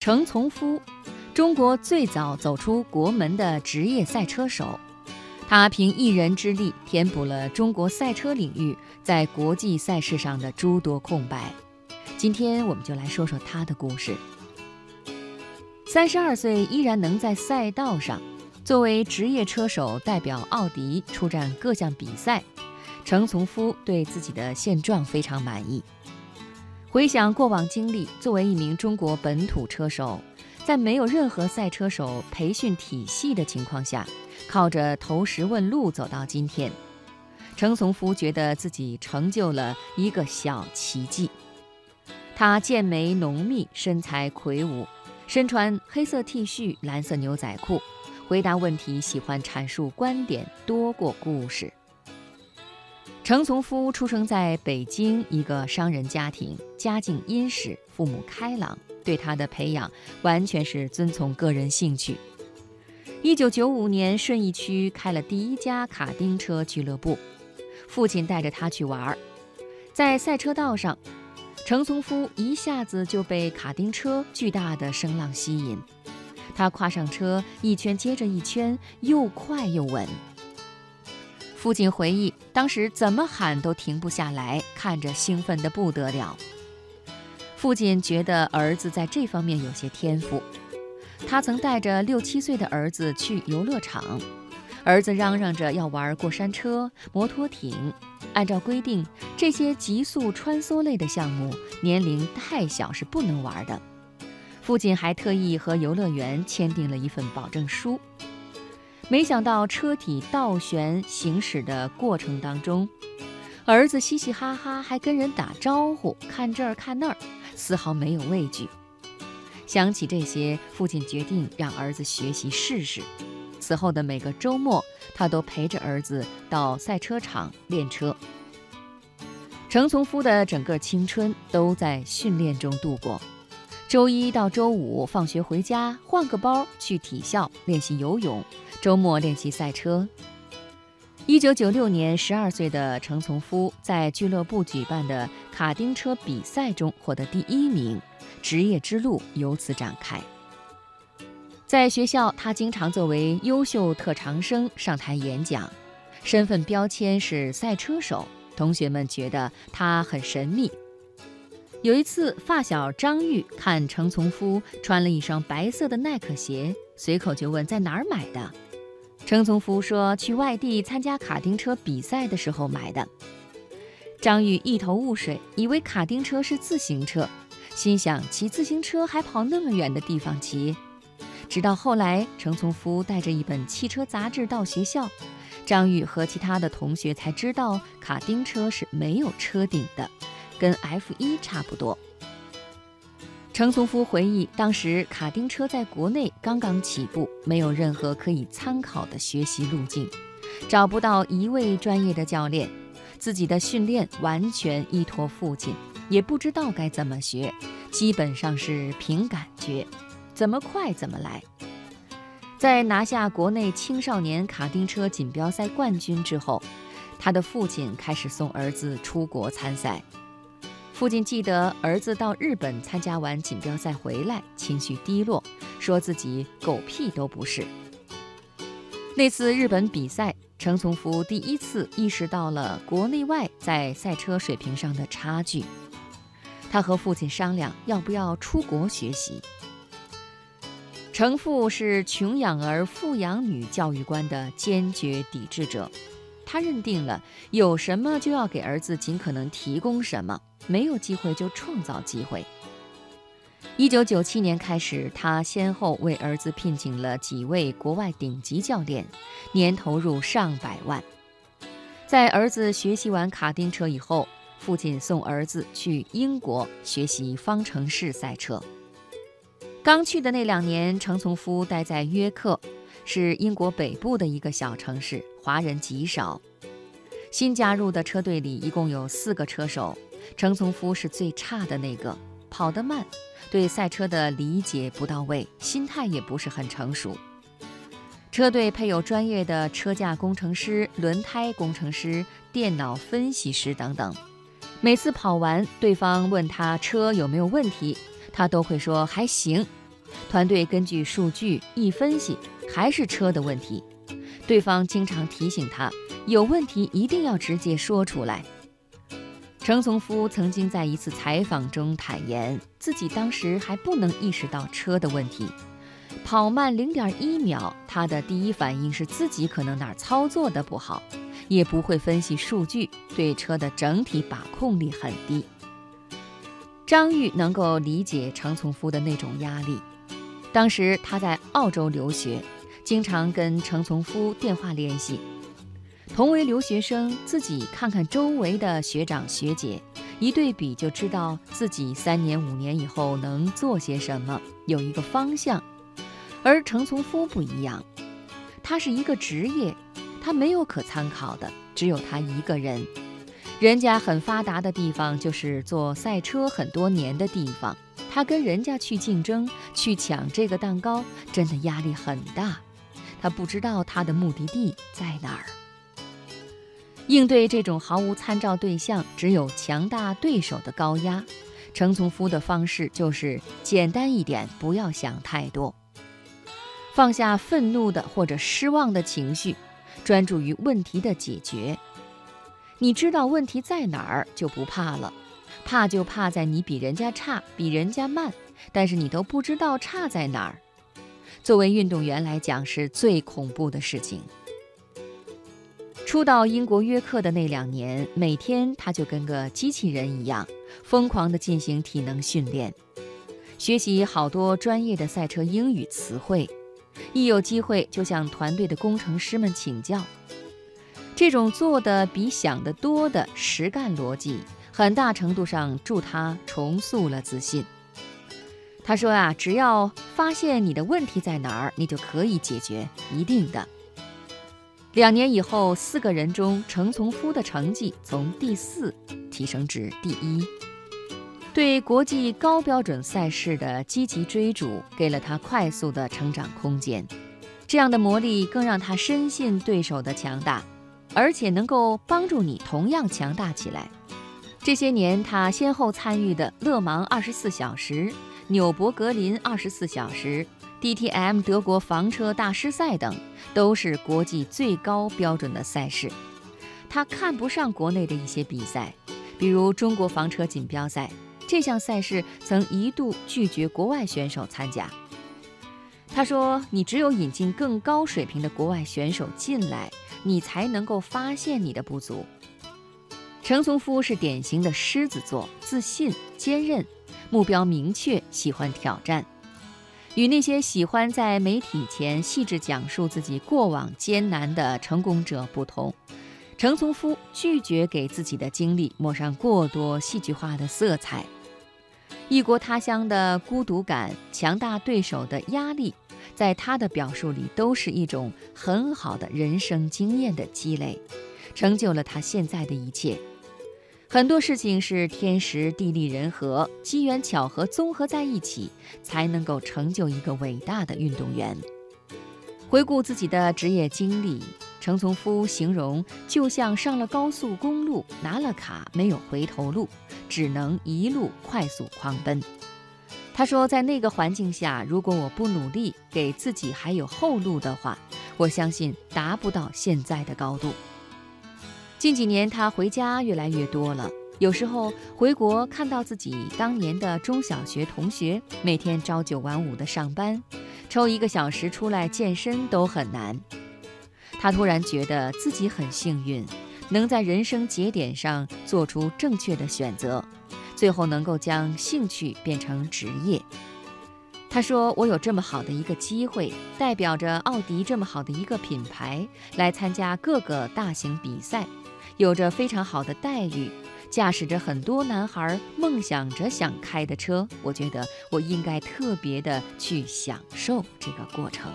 程从夫，中国最早走出国门的职业赛车手，他凭一人之力填补了中国赛车领域在国际赛事上的诸多空白。今天我们就来说说他的故事。三十二岁依然能在赛道上作为职业车手代表奥迪出战各项比赛，程从夫对自己的现状非常满意。回想过往经历，作为一名中国本土车手，在没有任何赛车手培训体系的情况下，靠着投石问路走到今天，程从夫觉得自己成就了一个小奇迹。他剑眉浓密，身材魁梧，身穿黑色 T 恤、蓝色牛仔裤，回答问题喜欢阐述观点多过故事。程从夫出生在北京一个商人家庭，家境殷实，父母开朗，对他的培养完全是遵从个人兴趣。一九九五年，顺义区开了第一家卡丁车俱乐部，父亲带着他去玩儿，在赛车道上，程从夫一下子就被卡丁车巨大的声浪吸引，他跨上车，一圈接着一圈，又快又稳。父亲回忆，当时怎么喊都停不下来，看着兴奋得不得了。父亲觉得儿子在这方面有些天赋，他曾带着六七岁的儿子去游乐场，儿子嚷嚷着要玩过山车、摩托艇。按照规定，这些极速穿梭类的项目，年龄太小是不能玩的。父亲还特意和游乐园签订了一份保证书。没想到车体倒旋行驶的过程当中，儿子嘻嘻哈哈，还跟人打招呼，看这儿看那儿，丝毫没有畏惧。想起这些，父亲决定让儿子学习试试。此后的每个周末，他都陪着儿子到赛车场练车。程从夫的整个青春都在训练中度过。周一到周五放学回家，换个包去体校练习游泳。周末练习赛车。一九九六年，十二岁的程从夫在俱乐部举办的卡丁车比赛中获得第一名，职业之路由此展开。在学校，他经常作为优秀特长生上台演讲，身份标签是赛车手，同学们觉得他很神秘。有一次，发小张玉看程从夫穿了一双白色的耐克鞋，随口就问在哪儿买的。程从夫说：“去外地参加卡丁车比赛的时候买的。”张玉一头雾水，以为卡丁车是自行车，心想骑自行车还跑那么远的地方骑。直到后来，程从夫带着一本汽车杂志到学校，张玉和其他的同学才知道卡丁车是没有车顶的，跟 F1 差不多。程从夫回忆，当时卡丁车在国内刚刚起步，没有任何可以参考的学习路径，找不到一位专业的教练，自己的训练完全依托父亲，也不知道该怎么学，基本上是凭感觉，怎么快怎么来。在拿下国内青少年卡丁车锦标赛冠军之后，他的父亲开始送儿子出国参赛。父亲记得儿子到日本参加完锦标赛回来，情绪低落，说自己狗屁都不是。那次日本比赛，程从夫第一次意识到了国内外在赛车水平上的差距。他和父亲商量要不要出国学习。程父是穷养儿、富养女教育观的坚决抵制者，他认定了有什么就要给儿子尽可能提供什么。没有机会就创造机会。一九九七年开始，他先后为儿子聘请了几位国外顶级教练，年投入上百万。在儿子学习完卡丁车以后，父亲送儿子去英国学习方程式赛车。刚去的那两年，程从夫待在约克，是英国北部的一个小城市，华人极少。新加入的车队里一共有四个车手。程从夫是最差的那个，跑得慢，对赛车的理解不到位，心态也不是很成熟。车队配有专业的车架工程师、轮胎工程师、电脑分析师等等。每次跑完，对方问他车有没有问题，他都会说还行，团队根据数据一分析，还是车的问题。对方经常提醒他，有问题一定要直接说出来。程从夫曾经在一次采访中坦言，自己当时还不能意识到车的问题。跑慢零点一秒，他的第一反应是自己可能哪儿操作的不好，也不会分析数据，对车的整体把控力很低。张玉能够理解程从夫的那种压力。当时他在澳洲留学，经常跟程从夫电话联系。同为留学生，自己看看周围的学长学姐，一对比就知道自己三年五年以后能做些什么，有一个方向。而程从夫不一样，他是一个职业，他没有可参考的，只有他一个人。人家很发达的地方，就是做赛车很多年的地方，他跟人家去竞争，去抢这个蛋糕，真的压力很大。他不知道他的目的地在哪儿。应对这种毫无参照对象、只有强大对手的高压，程从夫的方式就是简单一点，不要想太多。放下愤怒的或者失望的情绪，专注于问题的解决。你知道问题在哪儿，就不怕了。怕就怕在你比人家差，比人家慢，但是你都不知道差在哪儿。作为运动员来讲，是最恐怖的事情。初到英国约克的那两年，每天他就跟个机器人一样，疯狂地进行体能训练，学习好多专业的赛车英语词汇。一有机会就向团队的工程师们请教，这种做的比想的多的实干逻辑，很大程度上助他重塑了自信。他说啊，只要发现你的问题在哪儿，你就可以解决，一定的。两年以后，四个人中，程从夫的成绩从第四提升至第一。对国际高标准赛事的积极追逐，给了他快速的成长空间。这样的磨砺更让他深信对手的强大，而且能够帮助你同样强大起来。这些年，他先后参与的勒芒二十四小时、纽博格林二十四小时、DTM 德国房车大师赛等，都是国际最高标准的赛事。他看不上国内的一些比赛，比如中国房车锦标赛。这项赛事曾一度拒绝国外选手参加。他说：“你只有引进更高水平的国外选手进来，你才能够发现你的不足。”程从夫是典型的狮子座，自信、坚韧，目标明确，喜欢挑战。与那些喜欢在媒体前细致讲述自己过往艰难的成功者不同。程从夫拒绝给自己的经历抹上过多戏剧化的色彩。异国他乡的孤独感、强大对手的压力，在他的表述里都是一种很好的人生经验的积累，成就了他现在的一切。很多事情是天时地利人和、机缘巧合综合在一起，才能够成就一个伟大的运动员。回顾自己的职业经历，程从夫形容就像上了高速公路，拿了卡没有回头路。只能一路快速狂奔。他说，在那个环境下，如果我不努力，给自己还有后路的话，我相信达不到现在的高度。近几年，他回家越来越多了，有时候回国看到自己当年的中小学同学，每天朝九晚五的上班，抽一个小时出来健身都很难。他突然觉得自己很幸运。能在人生节点上做出正确的选择，最后能够将兴趣变成职业。他说：“我有这么好的一个机会，代表着奥迪这么好的一个品牌来参加各个大型比赛，有着非常好的待遇，驾驶着很多男孩梦想着想开的车。我觉得我应该特别的去享受这个过程。”